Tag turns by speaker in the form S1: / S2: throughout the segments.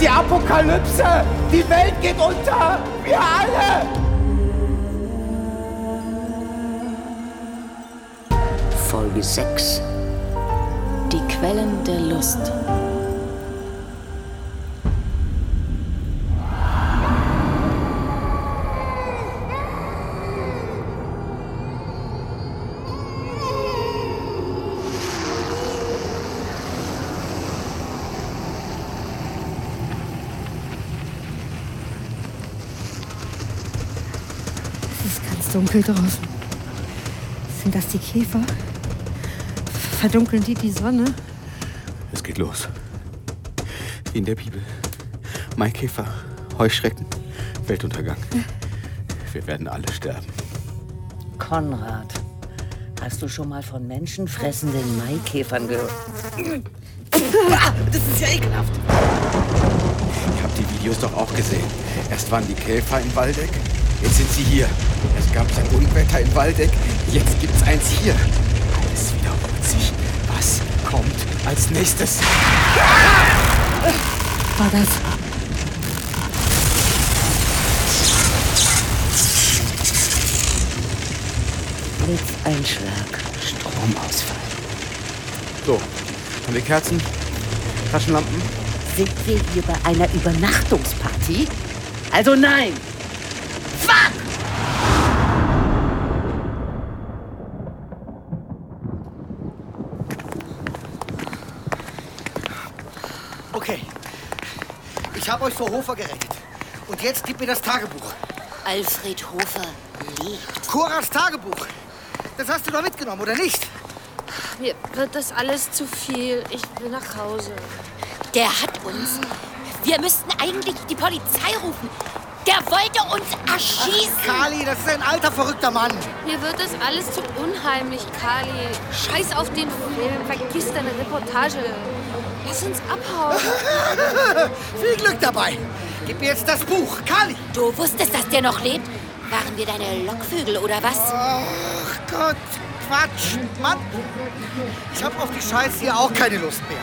S1: die Apokalypse. Die Welt geht unter. Wir alle.
S2: Folge 6 Die Quellen der Lust.
S3: Ist dunkel draußen. Sind das die Käfer? Verdunkeln die die Sonne?
S4: Es geht los. Wie in der Bibel. Maikäfer, Heuschrecken, Weltuntergang. Wir werden alle sterben.
S2: Konrad, hast du schon mal von menschenfressenden Maikäfern gehört?
S3: Das ist ja ekelhaft.
S4: Ihr habt die Videos doch auch gesehen. Erst waren die Käfer in Waldeck, jetzt sind sie hier. Es gab ein Unwetter in Waldeck, jetzt gibt's eins hier. Alles wiederholt sich. Was kommt als nächstes?
S3: War das?
S2: Blitzeinschlag, Stromausfall.
S4: So, haben wir Kerzen? Taschenlampen?
S2: Sind wir hier bei einer Übernachtungsparty? Also nein! Fuck!
S5: Okay. Ich habe euch vor Hofer gerettet. Und jetzt gib mir das Tagebuch.
S6: Alfred Hofer lebt.
S5: Coras Tagebuch. Das hast du doch mitgenommen, oder nicht?
S7: Mir wird das alles zu viel. Ich will nach Hause.
S6: Der hat uns. Wir müssten eigentlich die Polizei rufen. Der wollte uns erschießen.
S5: Kali, das ist ein alter, verrückter Mann.
S7: Mir wird das alles zu unheimlich, Kali. Scheiß auf den Film. Vergiss deine Reportage. Lass uns abhauen.
S5: Viel Glück dabei. Gib mir jetzt das Buch. Kali.
S6: Du wusstest, dass der noch lebt? Waren wir deine Lockvögel oder was?
S5: Ach Gott, Quatsch. Mann. Ich habe auf die Scheiße hier auch keine Lust mehr.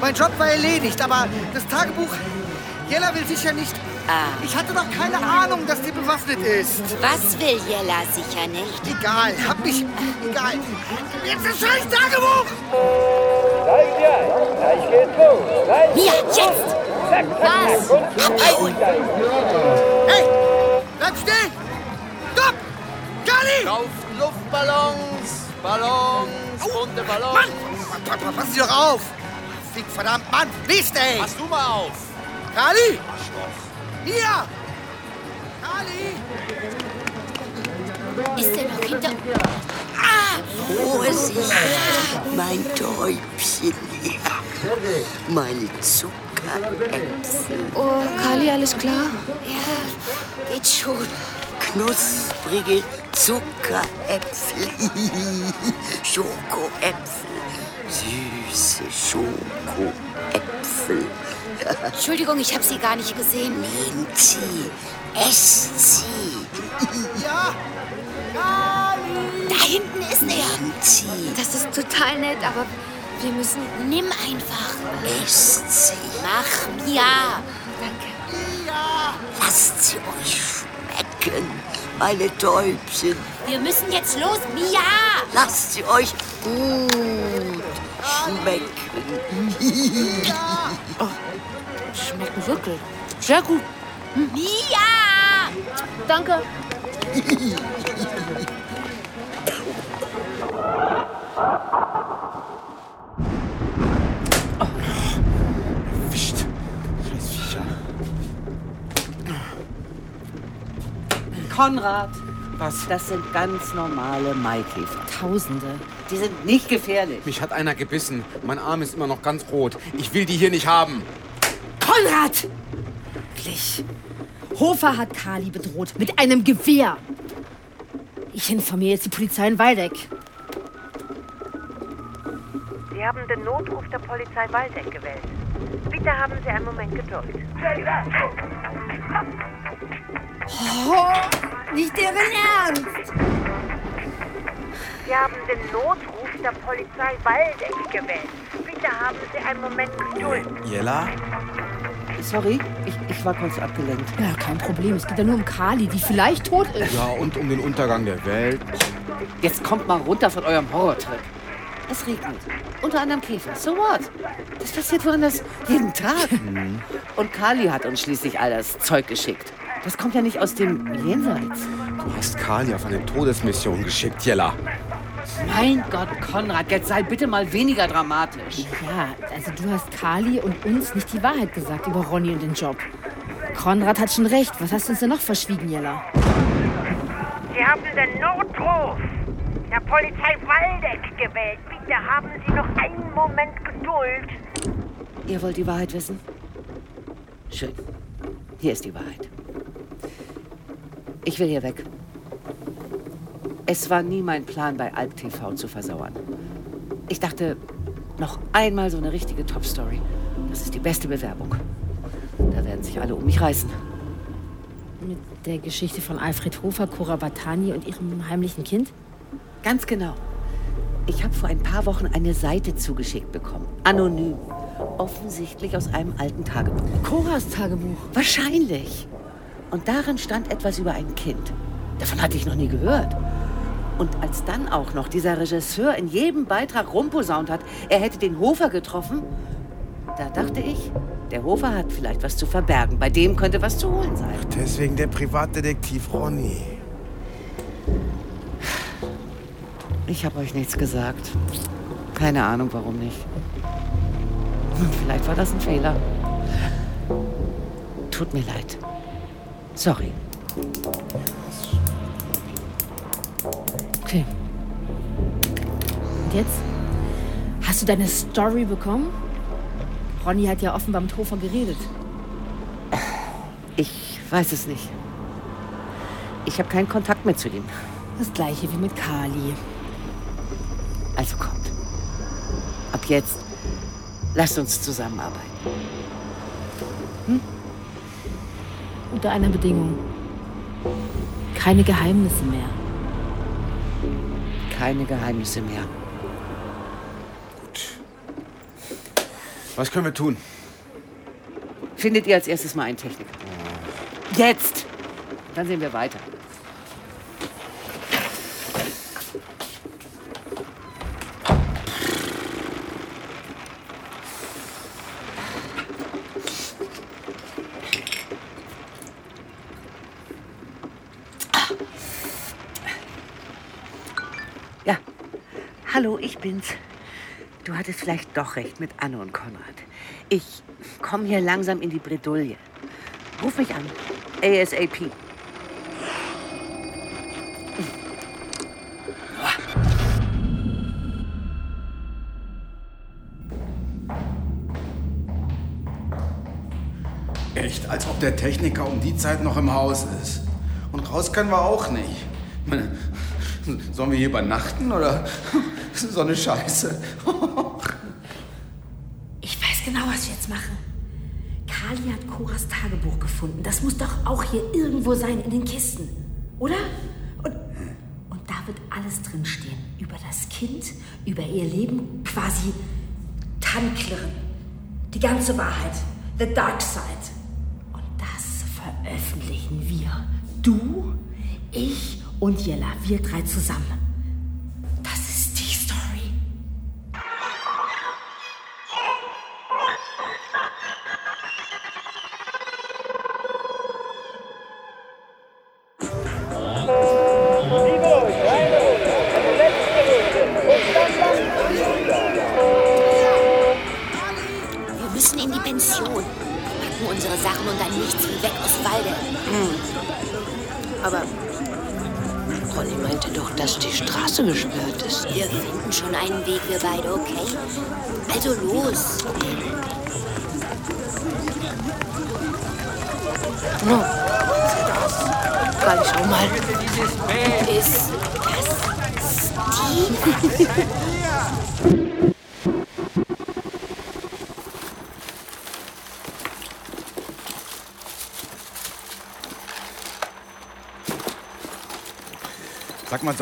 S5: Mein Job war erledigt, aber das Tagebuch... Jella will sicher nicht...
S6: Ah.
S5: Ich hatte doch keine Ahnung, dass die bewaffnet ist.
S6: Was will Jella sicher nicht?
S5: Egal, hab mich... Egal. Jetzt das scheiß Tagebuch!
S6: Mia, jetzt! Was? Abhauen!
S5: Hey, bleib stehen! Stopp! Kali!
S8: Auf Luftballons, Ballons, bunte Ballons.
S5: Mann! Pa- pa- Pass Sie doch auf! Fick, verdammt, Mann! Mist, ey!
S8: Pass du mal auf.
S5: Kali! Mia! Kali!
S6: Ist der noch hinter...
S2: Vorsicht, mein Täubchen. Meine Zuckeräpfel.
S7: Oh, Kali, alles klar?
S6: Ja, geht schon.
S2: Knusprige Zuckeräpfel. Schokoäpfel. Süße Schokoäpfel.
S6: Entschuldigung, ich habe Sie gar nicht gesehen.
S2: Nehmt sie, esst sie.
S5: Ja! Kali!
S6: Da hinten ist er.
S2: Nehmt sie,
S7: Das ist total nett, aber wir müssen...
S6: Nimm einfach.
S2: esst sie.
S6: Mach, Mia.
S5: Ja!
S2: Lasst sie euch schmecken, meine Täubchen.
S6: Wir müssen jetzt los, Mia.
S2: Lasst sie euch gut schmecken.
S7: Schmecken wirklich. Sehr gut.
S6: Mia!
S7: Danke.
S4: Wischt. Scheiß Viecher.
S2: Konrad,
S4: Was?
S2: das sind ganz normale Maikäfer. Tausende. Die sind nicht gefährlich.
S4: Mich hat einer gebissen. Mein Arm ist immer noch ganz rot. Ich will die hier nicht haben.
S3: Konrad! Wirklich. Hofer hat Kali bedroht mit einem Gewehr. Ich informiere jetzt die Polizei in Waldeck.
S9: Sie haben den Notruf der Polizei Waldeck gewählt. Bitte haben Sie einen Moment Geduld.
S3: Oh, nicht deren Ernst.
S9: Sie haben den Notruf der Polizei Waldeck gewählt. Bitte haben Sie einen Moment Geduld.
S4: Jella?
S10: Sorry, ich, ich war kurz abgelenkt.
S3: Ja, kein Problem. Es geht ja nur um Kali, die vielleicht tot ist.
S4: Ja, und um den Untergang der Welt.
S10: Jetzt kommt mal runter von eurem Horrortrip. Es regnet. Unter anderem Käfer. So what? Das passiert woanders jeden Tag. Und Kali hat uns schließlich all das Zeug geschickt. Das kommt ja nicht aus dem Jenseits.
S4: Du hast Kali auf eine Todesmission geschickt, Jella.
S10: Mein Gott, Konrad, jetzt sei bitte mal weniger dramatisch.
S3: Ja, also du hast Kali und uns nicht die Wahrheit gesagt über Ronny und den Job. Konrad hat schon recht. Was hast du uns denn noch verschwiegen, Jella?
S9: Sie haben den Notruf der Polizei Waldeck gewählt. Bitte haben Sie noch einen Moment Geduld.
S10: Ihr wollt die Wahrheit wissen? Schön. Hier ist die Wahrheit. Ich will hier weg. Es war nie mein Plan, bei Alp TV zu versauern. Ich dachte, noch einmal so eine richtige Top-Story. Das ist die beste Bewerbung. Da werden sich alle um mich reißen.
S3: Mit der Geschichte von Alfred Hofer, Cora Batani und ihrem heimlichen Kind?
S10: Ganz genau. Ich habe vor ein paar Wochen eine Seite zugeschickt bekommen. Anonym. Offensichtlich aus einem alten Tagebuch.
S3: Coras Tagebuch.
S10: Wahrscheinlich. Und darin stand etwas über ein Kind. Davon hatte ich noch nie gehört. Und als dann auch noch dieser Regisseur in jedem Beitrag rumposaunt hat, er hätte den Hofer getroffen, da dachte ich, der Hofer hat vielleicht was zu verbergen. Bei dem könnte was zu holen sein.
S11: Deswegen der Privatdetektiv Ronny.
S10: Ich habe euch nichts gesagt. Keine Ahnung, warum nicht. Hm, Vielleicht war das ein Fehler. Tut mir leid. Sorry.
S3: Okay. Und jetzt? Hast du deine Story bekommen? Ronny hat ja offenbar mit Hofer geredet.
S10: Ich weiß es nicht. Ich habe keinen Kontakt mehr zu ihm.
S3: Das gleiche wie mit Kali.
S10: Also kommt. Ab jetzt lasst uns zusammenarbeiten.
S3: Unter einer Bedingung. Keine Geheimnisse mehr.
S10: Keine Geheimnisse mehr.
S4: Was können wir tun?
S10: Findet ihr als erstes mal einen Techniker. Jetzt! Dann sehen wir weiter. Ja, hallo, ich bin's. Du hattest vielleicht doch recht mit Anne und Konrad. Ich komme hier langsam in die Bredouille. Ruf mich an. ASAP.
S4: Echt, als ob der Techniker um die Zeit noch im Haus ist. Und raus können wir auch nicht. Sollen wir hier übernachten oder so eine Scheiße?
S3: Ich weiß genau, was wir jetzt machen. Kali hat Coras Tagebuch gefunden. Das muss doch auch hier irgendwo sein in den Kisten. Oder? Und, und da wird alles drinstehen. Über das Kind, über ihr Leben, quasi Tannklirren. Die ganze Wahrheit. The Dark Side. Und das veröffentlichen wir. Du, ich und Jella. Wir drei zusammen.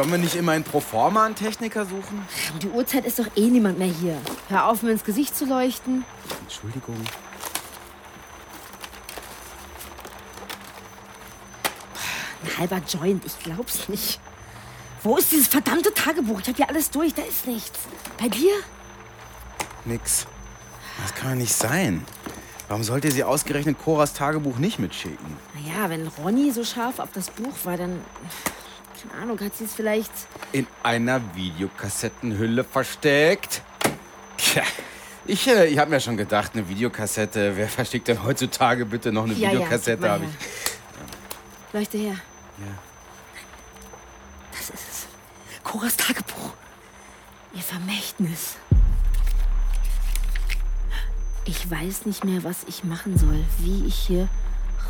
S4: Sollen wir nicht immer einen Proforma einen Techniker suchen?
S3: Um die Uhrzeit ist doch eh niemand mehr hier. Hör auf, mir ins Gesicht zu leuchten.
S4: Entschuldigung.
S3: Ein halber Joint, ich glaub's nicht. Wo ist dieses verdammte Tagebuch? Ich hab ja alles durch, da ist nichts. Bei dir?
S4: Nix. Das kann doch nicht sein. Warum sollte sie ausgerechnet Coras Tagebuch nicht mitschicken?
S3: Naja, wenn Ronny so scharf auf das Buch war, dann keine Ahnung, hat sie es vielleicht.
S4: In einer Videokassettenhülle versteckt? Tja, ich, äh, ich habe mir schon gedacht, eine Videokassette. Wer versteckt denn heutzutage bitte noch eine
S3: Ja, ja,
S4: Videokassette?
S3: her.
S4: ich.
S3: Leuchte her.
S4: Ja.
S3: Das ist es. Coras Tagebuch. Ihr Vermächtnis. Ich weiß nicht mehr, was ich machen soll, wie ich hier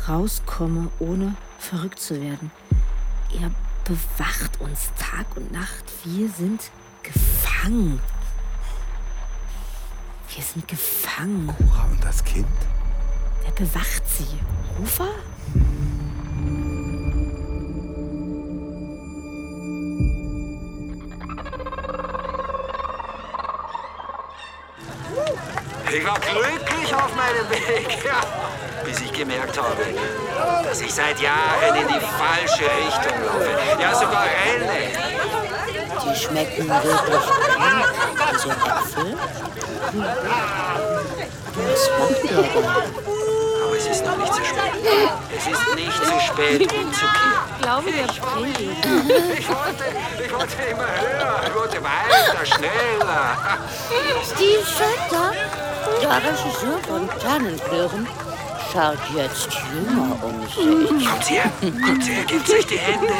S3: rauskomme, ohne verrückt zu werden. Er bewacht uns Tag und Nacht. Wir sind gefangen. Wir sind gefangen.
S4: Cora und das Kind?
S3: Wer bewacht sie? Rufer?
S12: Ich war glücklich auf meinem Weg, ja, bis ich gemerkt habe, dass ich seit Jahren in die falsche Richtung laufe. Ja, sogar renne.
S10: Die schmecken wirklich gut, Äpfel. Hm. Was macht da?
S12: Aber es ist noch nicht zu spät. Es ist nicht zu spät, umzukehren.
S7: Ich glaube, der bringt.
S12: Ich wollte, ich wollte immer höher, ich wollte weiter, schneller.
S10: Steve Schotter, der Regisseur von Tannenklirren, schaut jetzt jünger um sich.
S12: Kommt her, kommt her, gebt euch die Hände.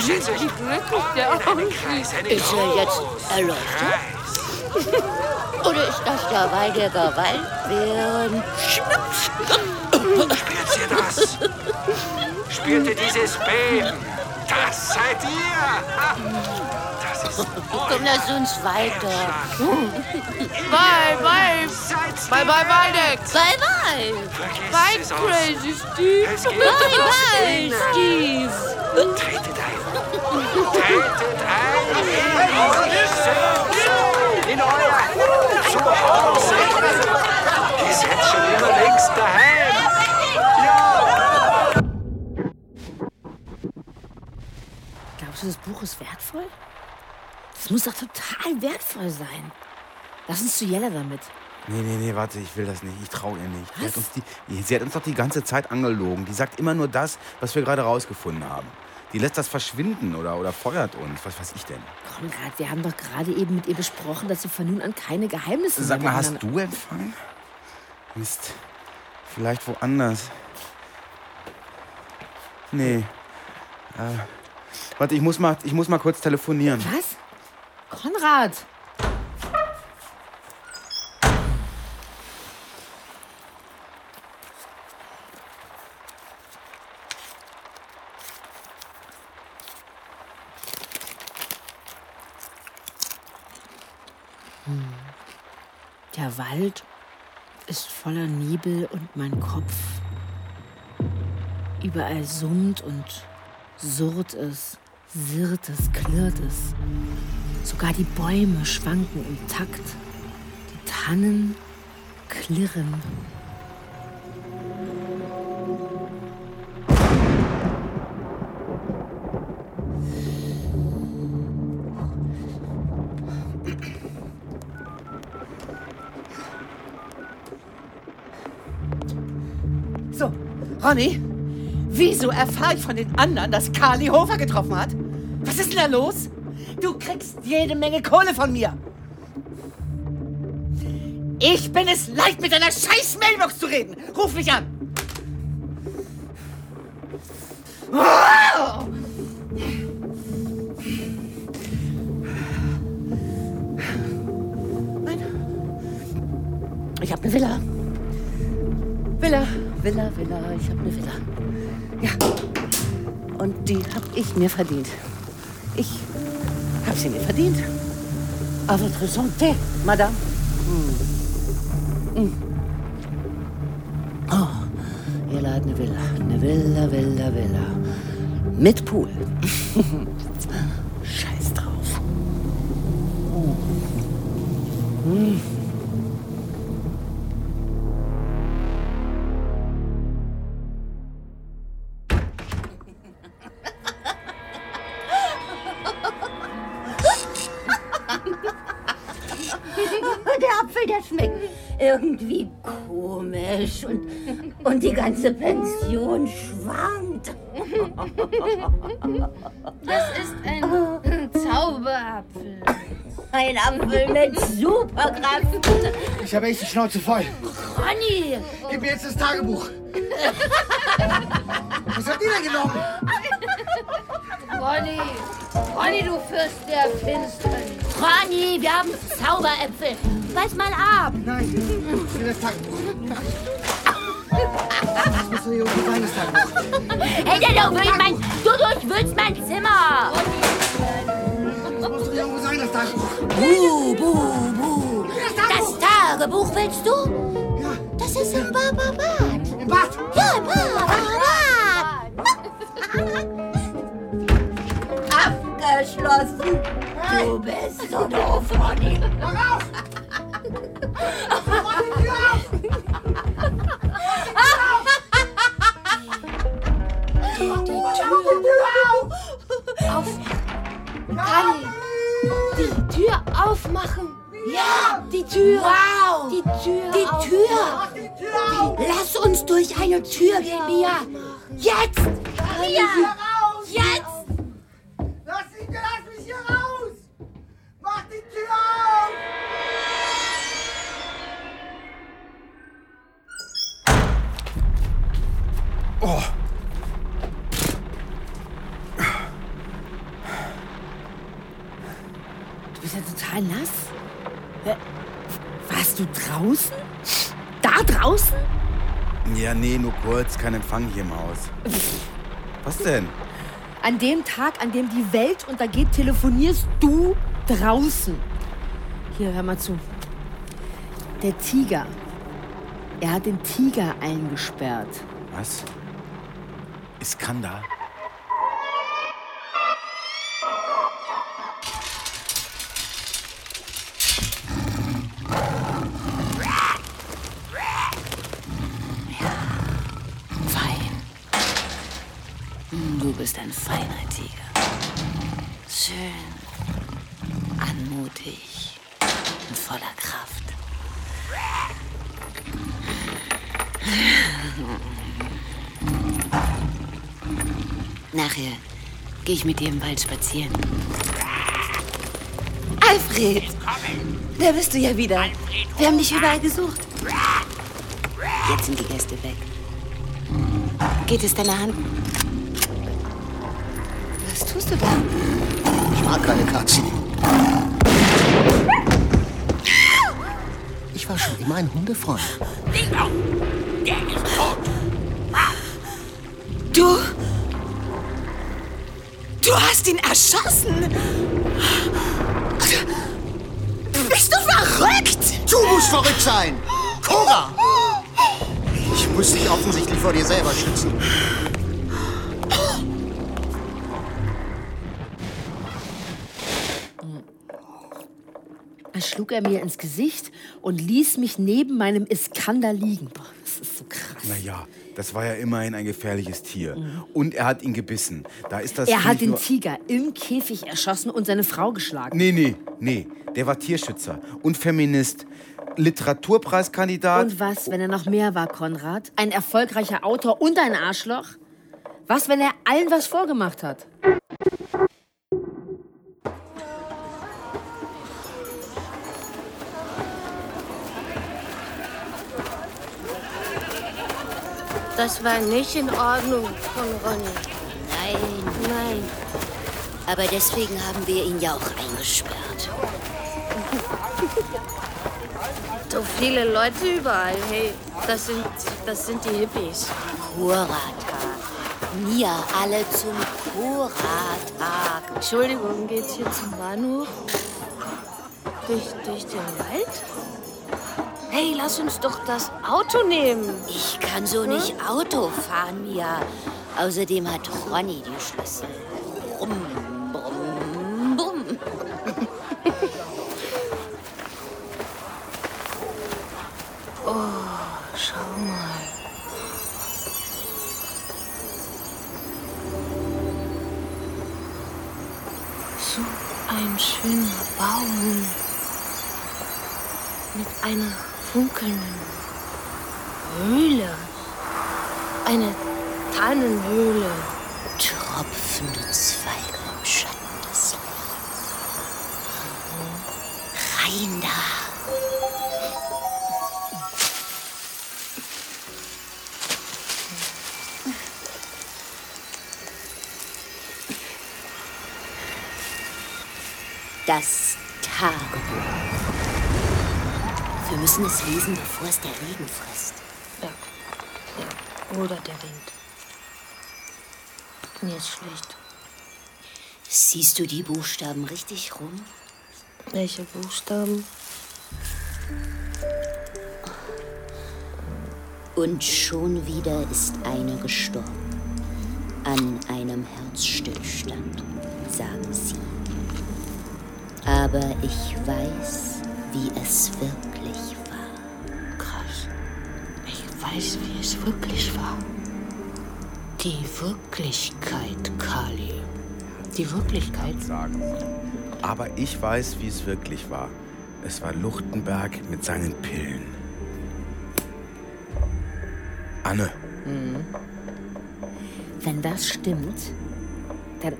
S12: Stellt euch
S7: Glücklich der
S12: einen Kreis, einen
S10: Ist er jetzt erleuchtet? Oder ist das dabei der Gewalt während Schnaps?
S12: Spürt ihr das? Spürt ihr dieses Beben? Das seid ihr! Ha! Das ist
S10: Komm, lass uns weiter.
S7: Bye, bye.
S12: Seid
S7: Bye, bye, Waldeck.
S10: Bye, bye.
S7: Bye,
S12: aus.
S7: Crazy Steve.
S10: Bye, bye. Steve.
S12: Tretet ein. In euer Zuhause. Ihr seid schon immer längst daheim. Ja.
S3: Glaubst du, das Buch ist wertvoll? Das muss doch total wertvoll sein. Lass uns zu Jella damit.
S4: Nee, nee, nee, warte, ich will das nicht. Ich traue ihr nicht. Sie hat, uns die, sie hat uns doch die ganze Zeit angelogen. Die sagt immer nur das, was wir gerade rausgefunden haben. Die lässt das verschwinden oder, oder feuert uns. Was weiß ich denn?
S3: Konrad, wir haben doch gerade eben mit ihr besprochen, dass sie von nun an keine Geheimnisse
S4: Sag
S3: mehr
S4: mal, hast du empfangen? Mist. Vielleicht woanders. Nee. Äh, warte, ich muss, mal, ich muss mal kurz telefonieren.
S3: Was? Konrad! Wald ist voller Nebel und mein Kopf. Überall summt und surrt es, sirrt es, klirrt es. Sogar die Bäume schwanken im Takt. Die Tannen klirren.
S10: Ronny, wieso erfahre ich von den anderen, dass Carly Hofer getroffen hat? Was ist denn da los? Du kriegst jede Menge Kohle von mir. Ich bin es leid, mit deiner scheiß Mailbox zu reden. Ruf mich an. Oh! Nein. Ich habe eine Villa. Villa, Villa, Villa, ich habe eine Villa. Ja. Und die habe ich mir verdient. Ich habe sie mir verdient. A votre santé, Madame. Mm. Mm. Oh, ihr hat eine Villa. Eine Villa, Villa, Villa. Mit Pool. Scheiß drauf. Mm.
S6: Ganze Pension schwankt.
S7: Das ist ein Zauberapfel.
S6: Ein Apfel mit Superkräften.
S5: Ich habe echt die Schnauze voll.
S6: Ronny!
S5: Gib mir jetzt das Tagebuch. Was habt ihr denn genommen?
S7: Ronny, Ronny, du Fürst der Finsternis.
S6: Ronny, wir haben Zauberäpfel. Beiß mal ab.
S5: Nein, ich will das Tagebuch. Das muss doch hier irgendwo sein, das Tagebuch.
S6: Hey, du, willst mein, du durchwühlst mein Zimmer.
S5: Das muss doch hier irgendwo sein, das Tagebuch.
S6: Buh, buh, buh. Das Tagebuch willst du?
S5: Ja.
S6: Das ist im Barbabad.
S5: Im Bad.
S6: Ja, im Barbabad. Abgeschlossen. Du bist so doof, Ronny.
S5: Mach auf!
S7: Kali, die Tür aufmachen.
S6: Ja,
S7: Die Tür.
S6: Wow.
S7: Die Tür.
S6: die Tür.
S5: Die!
S6: Lass uns durch eine Tür gehen, Mia. Jetzt. Mia.
S5: raus!
S6: Jetzt.
S5: Lass, mich, lass mich hier raus! Mach die Tür auf!
S4: Oh.
S13: Du bist ja total nass. Warst du draußen? Da draußen?
S4: Ja, nee, nur kurz. Kein Empfang hier im Haus. Was denn?
S3: An dem Tag, an dem die Welt untergeht, telefonierst du draußen. Hier, hör mal zu. Der Tiger. Er hat den Tiger eingesperrt.
S4: Was? Iskander?
S13: Fein. Du bist ein feiner Tiger. Schön, anmutig und voller Kraft. Nachher gehe ich mit dir im Wald spazieren. Alfred! Da bist du ja wieder. Wir haben dich überall gesucht. Jetzt sind die Gäste weg. Geht es deiner Hand? Was tust du da?
S11: Ich mag keine Katzen. Ich war schon immer ein Hundefreund.
S13: Du. Du hast ihn erschossen. Bist du verrückt?
S11: Du musst verrückt sein! Cora! Ich muss dich offensichtlich vor dir selber schützen.
S3: Dann schlug er mir ins Gesicht und ließ mich neben meinem Iskander liegen. Boah, das ist so krass.
S4: Naja, das war ja immerhin ein gefährliches Tier. Und er hat ihn gebissen. Da ist das
S3: er hat den Tiger im Käfig erschossen und seine Frau geschlagen.
S4: Nee, nee, nee. Der war Tierschützer und Feminist. Literaturpreiskandidat.
S3: Und was, wenn er noch mehr war, Konrad? Ein erfolgreicher Autor und ein Arschloch? Was, wenn er allen was vorgemacht hat?
S7: Das war nicht in Ordnung von Ronny.
S6: Nein,
S7: Nein.
S6: aber deswegen haben wir ihn ja auch eingesperrt.
S7: So viele Leute überall. Hey, das sind, das sind die Hippies.
S6: Kura-Tag. Mia, alle zum Kura-Tag.
S7: Entschuldigung, geht's hier zum Bahnhof? Durch, durch den Wald? Hey, lass uns doch das Auto nehmen.
S6: Ich kann so nicht Auto fahren, Mia. Außerdem hat Ronny die Schlüssel. Brumm, brumm, brumm.
S7: Oh, schau mal. So ein schöner Baum. mit einer funkelnden Höhle. Eine Tannenhöhle.
S6: Tropfende Zweige im Schatten des Lichts. Rein da. Das müssen es lesen, bevor es der Regen frisst.
S7: Ja. ja. Oder der Wind. Mir ist schlecht.
S6: Siehst du die Buchstaben richtig rum?
S7: Welche Buchstaben?
S6: Und schon wieder ist eine gestorben. An einem Herzstillstand, sagen sie. Aber ich weiß, wie es wirklich
S7: weiß, wie es wirklich war. Die Wirklichkeit, Kali. Die Wirklichkeit.
S4: Sagen. Aber ich weiß, wie es wirklich war. Es war Luchtenberg mit seinen Pillen. Anne,
S3: Wenn das stimmt, dann.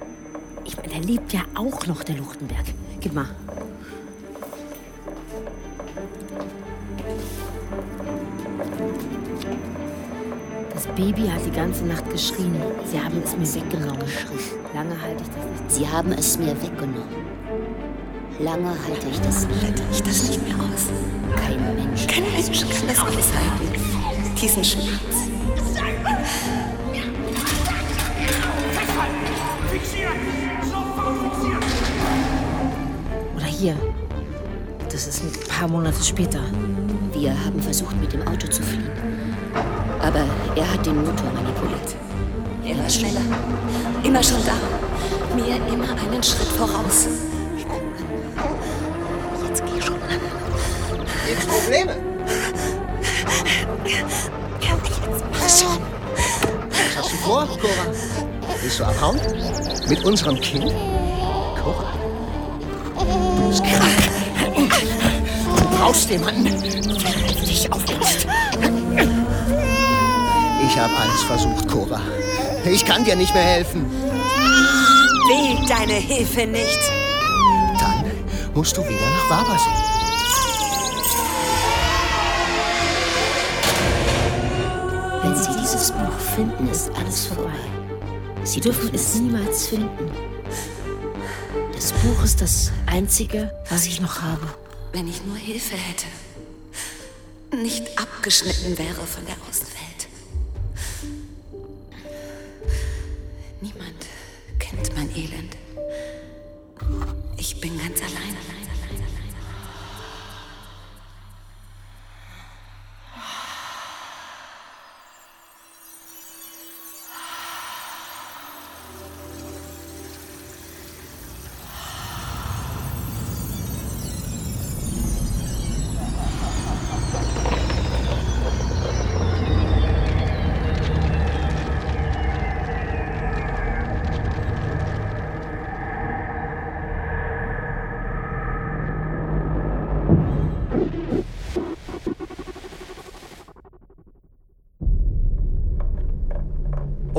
S3: Ich meine, da lebt ja auch noch der Luchtenberg. Gib mal. Baby hat die ganze Nacht geschrien. Sie haben es mir weggenommen. Lange halte ich das nicht.
S6: Sie haben es mir weggenommen. Lange halte ich das nicht.
S13: Halte ich das nicht mehr aus.
S6: Kein Mensch.
S13: Kein Mensch kann das aushalten. Diesen Schmerz.
S3: Oder hier. Das ist ein paar Monate später.
S6: Wir haben versucht, mit dem Auto zu fliehen. Aber er hat den Motor manipuliert.
S13: Immer schneller. Immer schon da. Mir immer einen Schritt voraus. Jetzt geh schon an.
S14: Gibt's Probleme?
S13: Jetzt mach schon.
S11: Was hast du vor, Cora? Willst du abhauen? Mit unserem Kind? Cora? Du bist krank. Du brauchst jemanden, Ich habe alles versucht, Cora. Ich kann dir nicht mehr helfen.
S13: Will deine Hilfe nicht.
S11: Dann musst du wieder nach Wabasee.
S6: Wenn Sie dieses Buch finden, ist alles vorbei. Sie dürfen es niemals finden.
S3: Das Buch ist das Einzige, was ich noch habe.
S13: Wenn ich nur Hilfe hätte. Nicht abgeschnitten wäre von der Außenwelt.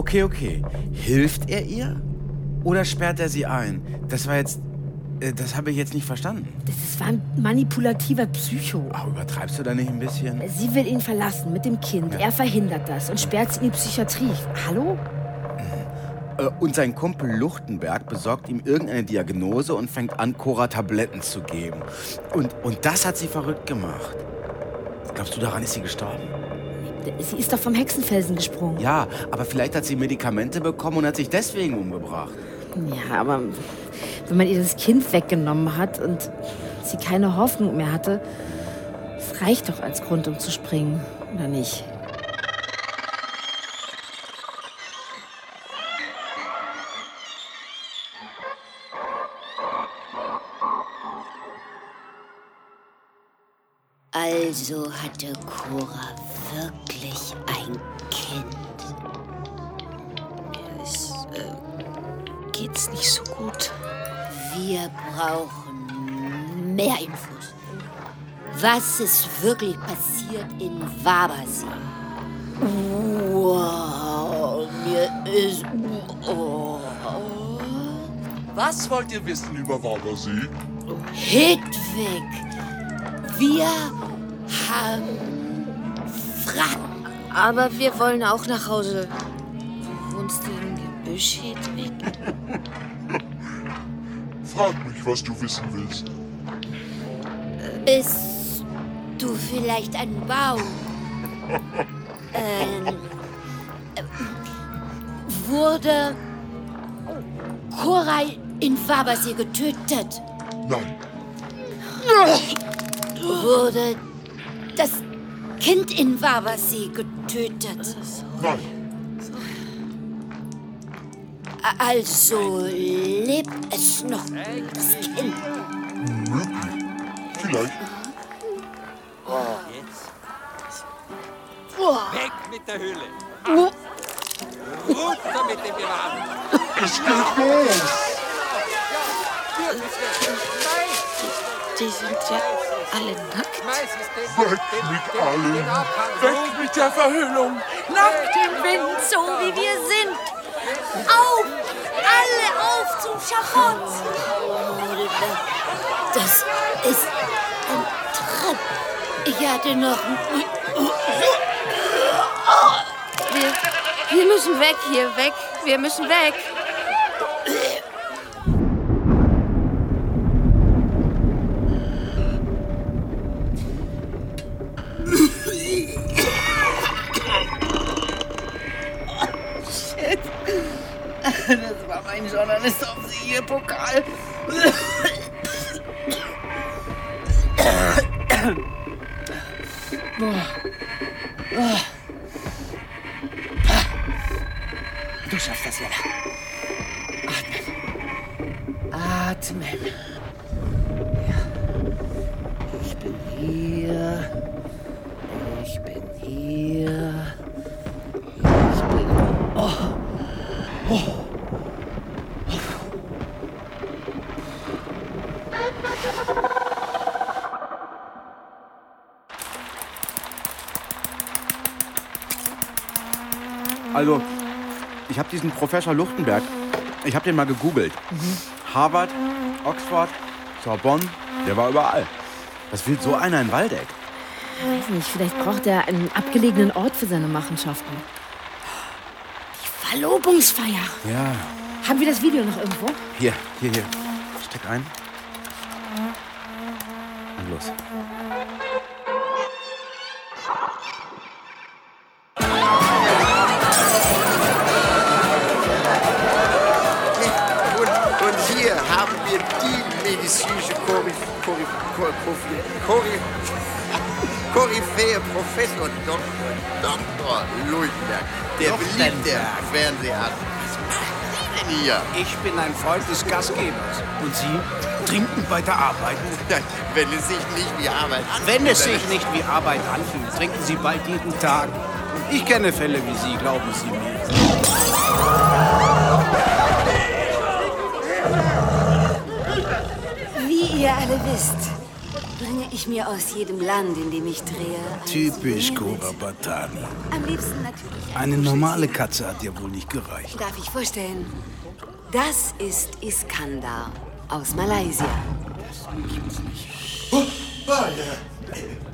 S4: Okay, okay. Hilft er ihr? Oder sperrt er sie ein? Das war jetzt. äh, Das habe ich jetzt nicht verstanden.
S3: Das war ein manipulativer Psycho.
S4: Ach, übertreibst du da nicht ein bisschen?
S3: Sie will ihn verlassen mit dem Kind. Er verhindert das und sperrt sie in die Psychiatrie. Hallo?
S4: Äh, Und sein Kumpel Luchtenberg besorgt ihm irgendeine Diagnose und fängt an, Cora Tabletten zu geben. Und, und das hat sie verrückt gemacht. Glaubst du, daran ist sie gestorben?
S3: Sie ist doch vom Hexenfelsen gesprungen.
S4: Ja, aber vielleicht hat sie Medikamente bekommen und hat sich deswegen umgebracht.
S3: Ja, aber wenn man ihr das Kind weggenommen hat und sie keine Hoffnung mehr hatte, das reicht doch als Grund, um zu springen, oder nicht?
S6: Also hatte Cora wirklich ein Kind.
S13: Es äh, geht's nicht so gut.
S6: Wir brauchen mehr Infos. was ist wirklich passiert in Wabersee. Wow, mir ist... Oh.
S15: Was wollt ihr wissen über Wabersee?
S6: Hedwig, wir haben Fragen.
S7: Aber wir wollen auch nach Hause. Wohnst du im Gebüsch, Hedwig?
S15: Frag mich, was du wissen willst.
S6: Bist du vielleicht ein Baum? ähm, äh, wurde Koray in Fabersee getötet?
S15: Nein.
S6: Wurde das Kind in Wabersee getötet?
S15: Nein.
S6: Also lebt es noch, das Kind?
S15: Möglich. Vielleicht.
S12: Weg mit der Hülle. Runter mit dem Gewehr.
S15: Es geht los.
S7: Die sind ja alle nackt.
S15: Weg mit allem. Weg mit der Verhüllung.
S7: Nackt im Wind, so wie wir sind. Auf! Alle auf zum Schafott!
S6: Das ist ein Traum. Ich hatte noch.
S7: Wir, wir müssen weg hier, weg. Wir müssen weg.
S10: Mein Journalist auf sie Pokal. Boah. Ah. Du schaffst das, Jella. Atmen. Atmen. Ja. Ich bin hier. Ich bin hier.
S4: Also, ich habe diesen Professor Luchtenberg, ich habe den mal gegoogelt. Harvard, Oxford, Sorbonne, der war überall. Was will so einer in Waldeck?
S3: Ich weiß nicht, vielleicht braucht er einen abgelegenen Ort für seine Machenschaften. Verlobungsfeier.
S4: Ja,
S3: Haben wir das Video noch irgendwo?
S4: hier, hier, hier. Steck ein. Und los.
S16: Koryphäe, Professor Dr. Dr. Leutenberg, der beliebte Fernseharzt. Was machen Sie denn hier?
S17: Ich bin ein Freund des Gastgebers. Und Sie trinken bei der Arbeit?
S16: Wenn es sich nicht wie Arbeit anfühlt.
S17: Wenn es sich nicht wie Arbeit anfühlt, trinken Sie bald jeden Tag. Ich kenne Fälle wie Sie, glauben Sie mir.
S13: Wie ihr alle wisst, bringe ich mir aus jedem Land, in dem ich drehe,
S17: Typisch Cora Batani.
S13: am liebsten natürlich
S17: Eine normale Katze hat ja wohl nicht gereicht.
S13: Darf ich vorstellen? Das ist Iskandar aus Malaysia.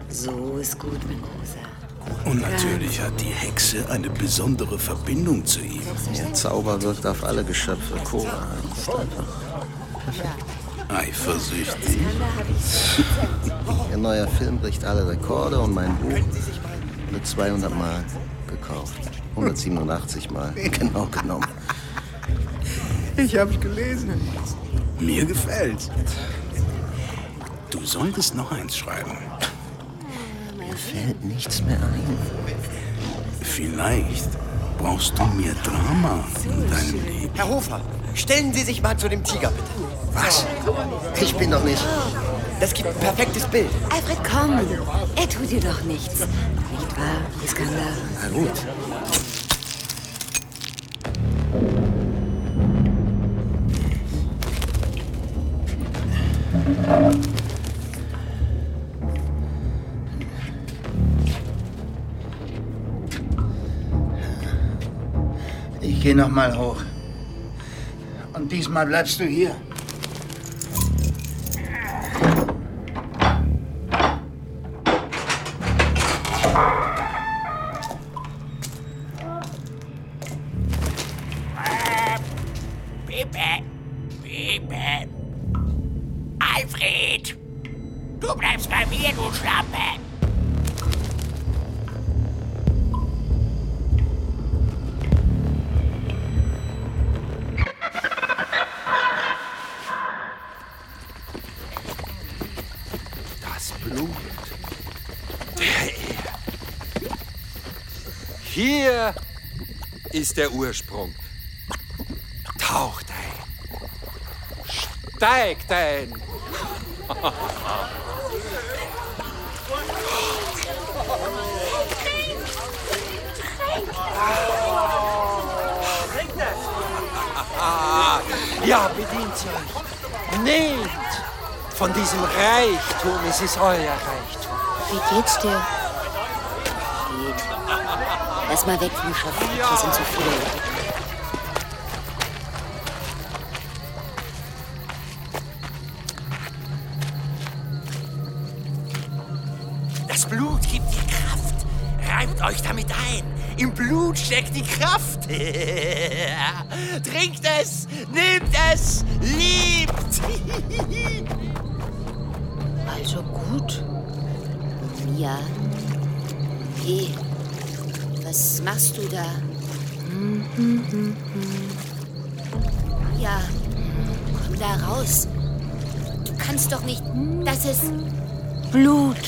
S13: So ist gut, Mendoza.
S17: Und natürlich hat die Hexe eine besondere Verbindung zu ihm.
S11: Ihr Zauber wirkt auf alle Geschöpfe. Cora ist einfach perfekt.
S17: Eifersüchtig.
S11: Ihr neuer Film bricht alle Rekorde und mein Buch wird 200 Mal gekauft. 187 Mal, genau genommen.
S17: Ich hab's gelesen. Mir gefällt's. Du solltest noch eins schreiben.
S11: Mir fällt nichts mehr ein.
S17: Vielleicht brauchst du mehr Drama in deinem Leben.
S11: Herr Hofer, Stellen Sie sich mal zu dem Tiger, bitte. Was? Ich bin doch nicht. Das gibt ein perfektes Bild.
S13: Alfred, komm. Er tut dir doch nichts. Nicht wahr, Iskander?
S11: Na gut.
S18: Ich gehe noch mal hoch. Und diesmal bleibst du hier.
S19: Pippe,
S12: ist der Ursprung. Taucht ein. Steigt ein. Ja, bedient euch. Nehmt von diesem Reichtum, es ist euer Reichtum.
S6: Wie geht's dir? Mal weg vom Schafott. Hier sind zu viele Leute.
S19: Das Blut gibt dir Kraft. Reibt euch damit ein. Im Blut steckt die Kraft. Trinkt es, nehmt es, liebt.
S6: Also gut. Mia. Hey, was machst du da? Ja, komm da raus. Du kannst doch nicht. Das ist.
S7: Blut.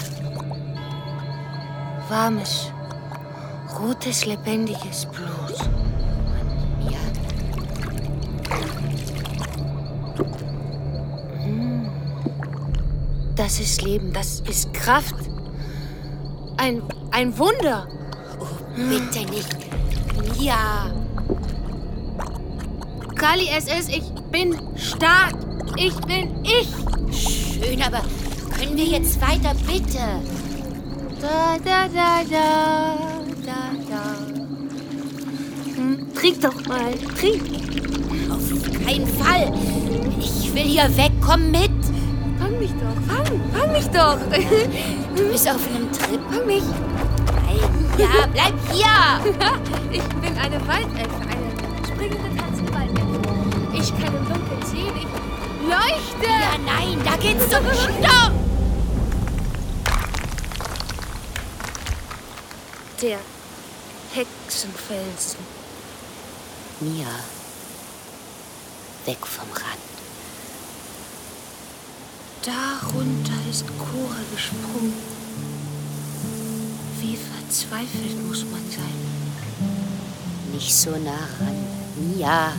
S7: Warmes, rotes, lebendiges Blut. Hm. Das ist Leben, das ist Kraft. Ein, ein Wunder.
S6: Bitte nicht. Mia.
S7: Kali, es ist, ich bin stark. Ich bin ich.
S6: Schön, aber können wir jetzt weiter, bitte?
S7: Da, da, da, da, da, da. Hm, trink doch mal, trink.
S6: Auf keinen Fall. Ich will hier weg. Komm mit.
S7: Fang mich doch, fang, fang mich doch.
S6: Du bist auf einem Trip.
S7: Fang mich.
S6: Ja, bleib hier.
S7: ich bin eine Waldelfe, eine springende Katzenwaldelfe. Ich kann im Dunkeln sehen, ich leuchte.
S6: Ja, nein, da geht's zum Stopp.
S7: Der Hexenfelsen.
S6: Mia. Weg vom Rand.
S7: Darunter ist Cora gesprungen. Wie verzweifelt muss man sein.
S6: Nicht so nah ran. Mia.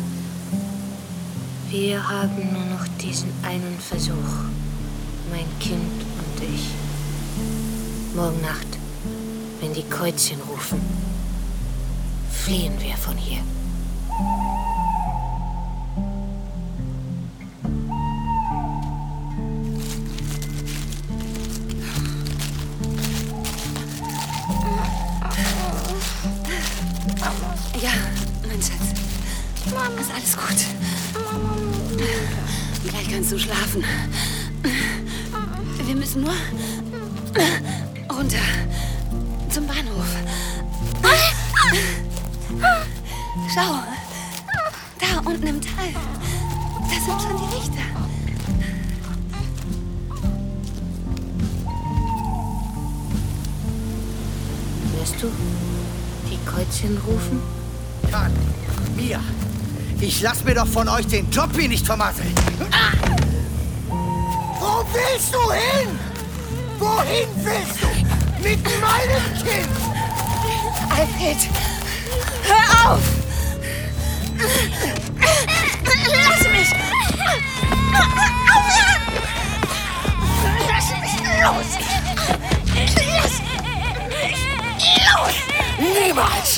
S7: Wir haben nur noch diesen einen Versuch. Mein Kind und ich. Morgen Nacht, wenn die Kreuzchen rufen, fliehen wir von hier.
S13: Schlafen. Wir müssen nur runter zum Bahnhof. Schau, da unten im Tal. Da sind schon die Lichter.
S7: Hörst du die Kreuzchen rufen?
S5: Kahn, Mia, ich lass mir doch von euch den Job hier nicht vermasseln.
S20: Wo willst du hin? Wohin willst du? Mit meinem Kind?
S13: Alfred, hör auf! Lass mich! Lass mich los! Lass mich los!
S6: Niemals!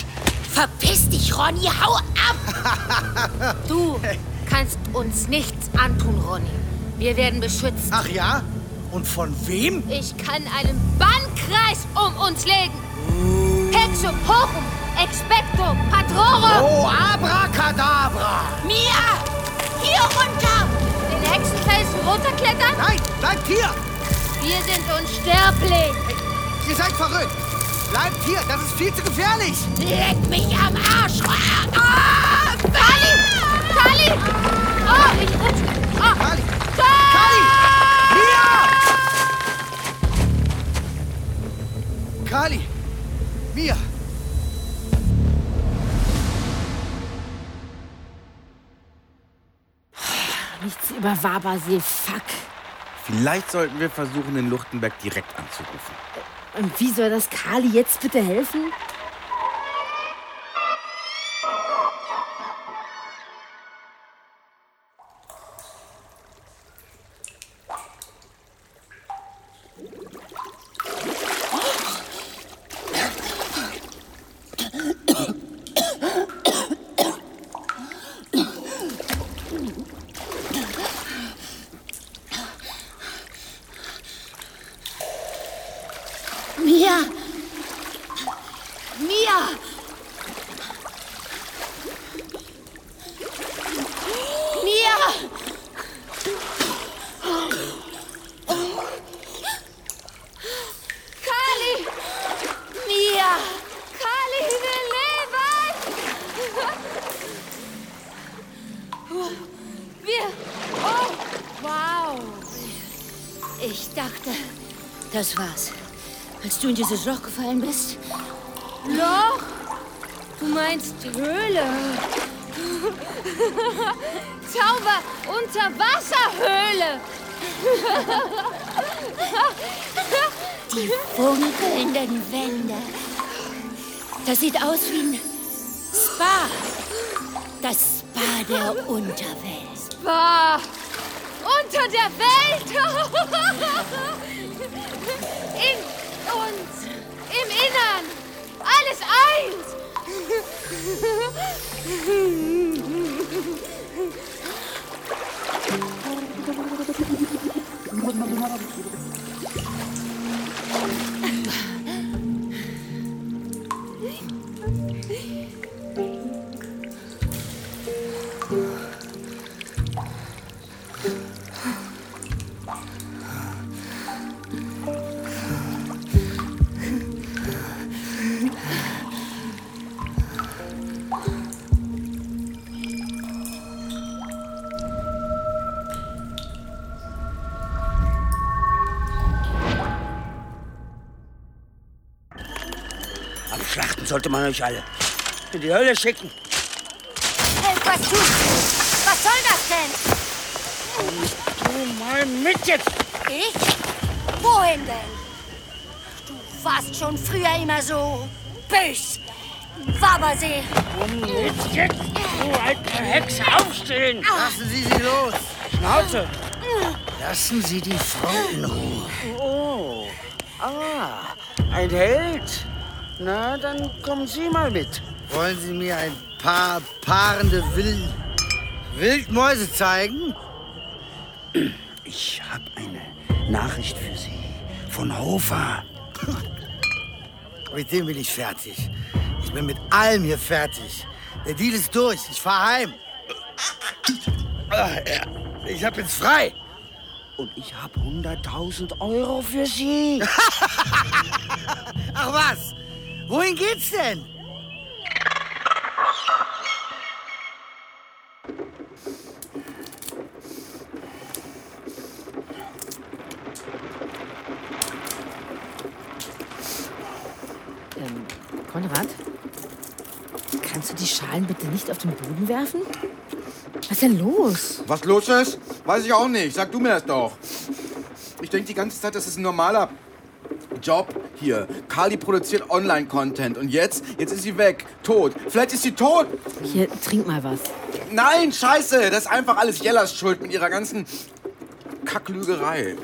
S6: Verpiss dich, Ronny, hau ab!
S7: Du kannst uns nichts antun, Ronny. Wir werden beschützt.
S5: Ach ja? Und von wem?
S7: Ich kann einen Bannkreis um uns legen. Uh. Hexum, Horum, Expecto, Patrorum.
S5: Oh, Abracadabra. Mia, hier runter.
S7: Den Hexenfelsen runterklettern?
S5: Nein, bleibt hier.
S7: Wir sind unsterblich.
S5: Hey, ihr seid verrückt. Bleibt hier, das ist viel zu gefährlich.
S7: Leck mich am Arsch. Ah! Kali! Kali! Oh, ich rutsche. Oh.
S5: Ah.
S7: Kali.
S5: Kali! Mia!
S3: Nichts über Wabersee, fuck.
S21: Vielleicht sollten wir versuchen, den Luchtenberg direkt anzurufen.
S3: Und wie soll das Kali jetzt bitte helfen?
S6: Dieses Loch gefallen bist.
S7: Loch? Du meinst Höhle? Zauber Unterwasserhöhle!
S6: Die funkelnden Wände. Das sieht aus wie ein Spa. Das Spa der Unterwelt.
S7: Spa! Unter der Welt! In uns! Im Innern! Alles eins!
S19: Euch alle. In die Hölle schicken.
S7: Was tust du? Was soll das denn?
S19: Du mal mit jetzt!
S6: Ich? Wohin denn? Du warst schon früher immer so bös. Wabersee.
S19: Und jetzt, jetzt, du alte Hexe, aufstehen!
S5: Lassen Sie sie los!
S19: Schnauze!
S5: Lassen Sie die Frau in Ruhe.
S19: Oh, ah, ein Held. Na, dann kommen Sie mal mit.
S5: Wollen Sie mir ein paar paarende Wild Wildmäuse zeigen?
S19: Ich habe eine Nachricht für Sie von Hofer.
S5: Mit dem bin ich fertig. Ich bin mit allem hier fertig. Der Deal ist durch. Ich fahr heim. Ja. Ich hab jetzt frei.
S19: Und ich habe 100.000 Euro für Sie.
S5: Ach was? Wohin geht's denn?
S3: Ähm, Konrad? Kannst du die Schalen bitte nicht auf den Boden werfen? Was ist denn los?
S4: Was los ist? Weiß ich auch nicht. Sag du mir das doch. Ich denke die ganze Zeit, das ist ein normaler Job hier. Kali produziert Online-Content und jetzt, jetzt ist sie weg. Tot. Vielleicht ist sie tot.
S3: Hier, trink mal was.
S4: Nein, scheiße. Das ist einfach alles Jellas Schuld mit ihrer ganzen Kacklügerei.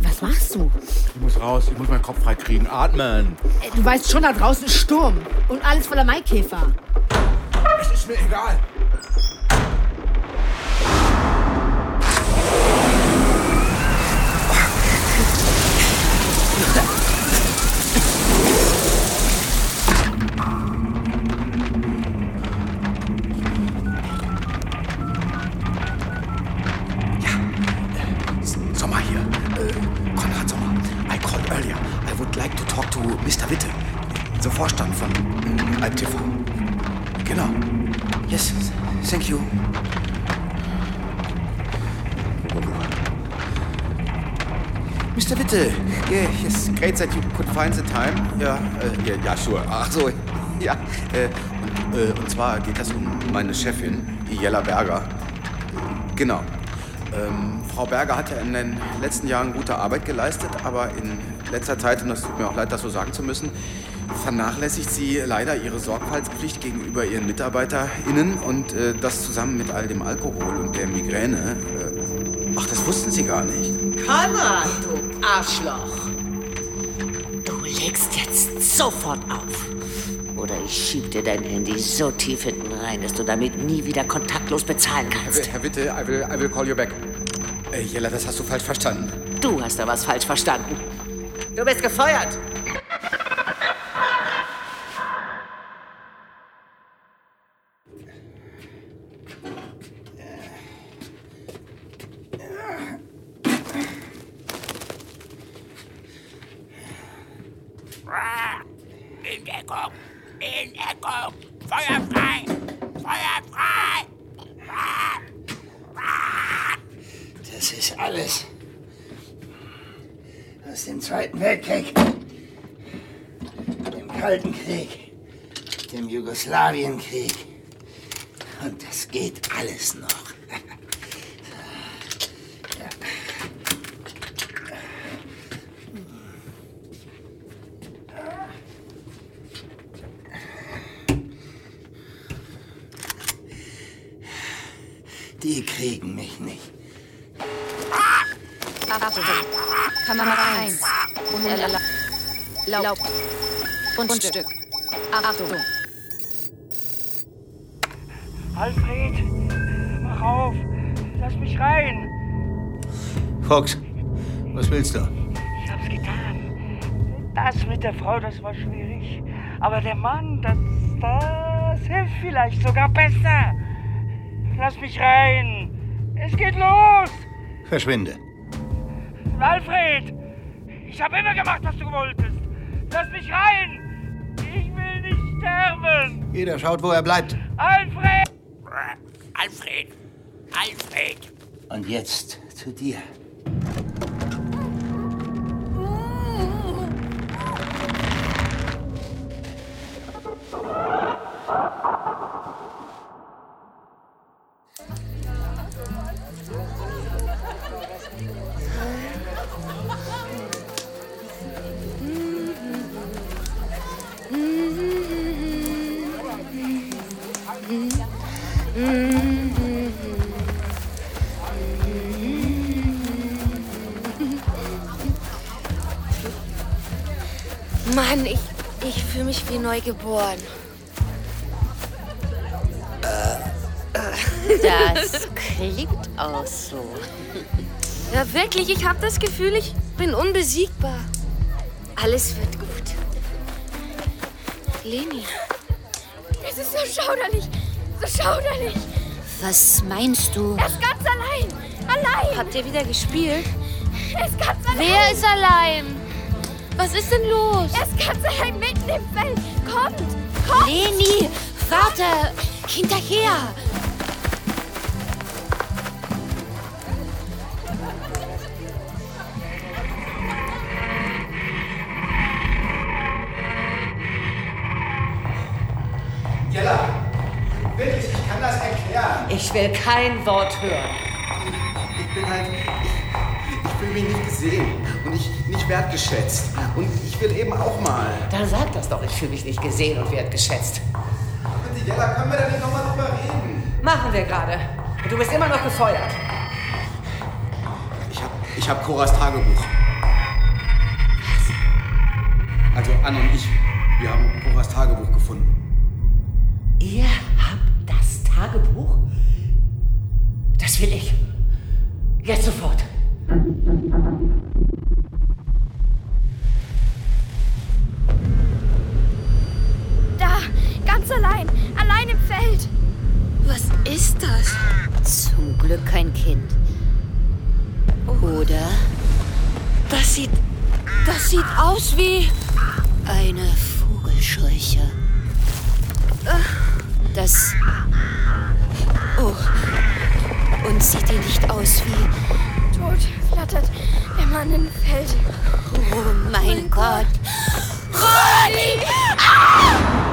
S3: Was machst du?
S4: Ich muss raus. Ich muss meinen Kopf frei kriegen. Atmen.
S3: Äh, Du weißt schon, da draußen ist Sturm. Und alles voller Maikäfer.
S4: Es ist mir egal. Witte, yeah, yes, great that you could find the time. Ja, äh, ja, ja, sure. Ach so, ja. Äh, und, äh, und zwar geht das um meine Chefin, Jella Berger. Genau. Ähm, Frau Berger hat ja in den letzten Jahren gute Arbeit geleistet, aber in letzter Zeit, und das tut mir auch leid, das so sagen zu müssen, vernachlässigt sie leider ihre Sorgfaltspflicht gegenüber ihren MitarbeiterInnen und äh, das zusammen mit all dem Alkohol und der Migräne. Äh, ach, das wussten sie gar nicht.
S10: Konrad, Arschloch! Du legst jetzt sofort auf. Oder ich schieb dir dein Handy so tief hinten rein, dass du damit nie wieder kontaktlos bezahlen kannst.
S4: Herr Witte, I will, I will call you back. Äh, Jella, das hast du falsch verstanden.
S10: Du hast da was falsch verstanden. Du bist gefeuert.
S19: In Deckung! In Deckung! Feuer frei! Feuer frei!
S20: Das ist alles aus dem Zweiten Weltkrieg, dem Kalten Krieg, dem Jugoslawienkrieg. Und das geht alles noch. Ja. Die kriegen mich nicht.
S7: Achtung. Kamera 1. Unerlaubt. Grundstück. Achtung.
S20: Alfred, mach auf. Lass mich rein.
S18: Fox, was willst du?
S20: Ich hab's getan. Das mit der Frau, das war schwierig. Aber der Mann, das, das hilft vielleicht sogar besser. Lass mich rein. Es geht los.
S18: Verschwinde.
S20: Alfred, ich habe immer gemacht, was du wolltest. Mich rein. Ich will nicht sterben.
S18: Jeder schaut, wo er bleibt.
S20: Alfred!
S19: Alfred! Alfred!
S20: Und jetzt zu dir.
S7: Mich wie neugeboren.
S6: Das klingt auch so.
S7: Ja, wirklich, ich habe das Gefühl, ich bin unbesiegbar. Alles wird gut. Leni.
S22: Es ist so schauderlich. So schauderlich.
S6: Was meinst du?
S22: Er ist ganz allein. Allein.
S7: Habt ihr wieder gespielt?
S22: Er ist ganz allein.
S7: Wer ist allein? Was ist denn los?
S22: Er ist ganz allein mitten im Feld. Kommt. Kommt.
S6: Leni, warte! Hinterher!
S4: Jella, wirklich, ich kann das erklären.
S10: Ich will kein Wort hören.
S4: Ich bin halt. Ich, fühle mich nicht gesehen und ich nicht wertgeschätzt. Und ich will eben auch mal.
S10: Dann sag das doch, ich fühle mich nicht gesehen und wertgeschätzt.
S4: Bitte, Jella, können wir da nicht nochmal drüber reden?
S10: Machen wir gerade. Und du bist immer noch gefeuert.
S4: Ich hab, ich hab Coras Tagebuch. Also Anne und ich, wir haben Coras Tagebuch gefunden.
S10: Ihr habt das Tagebuch? Das will ich. Jetzt sofort.
S22: Da. Ganz allein. Allein im Feld.
S7: Was ist das?
S6: Zum Glück kein Kind. Oder
S7: Das sieht. Das sieht aus wie.
S6: eine Vogelscheuche. Das. Oh. Und sieht die nicht aus wie.
S22: Tot flattert der Mann im Feld.
S6: Oh mein Gott.
S22: Ronny! Ah!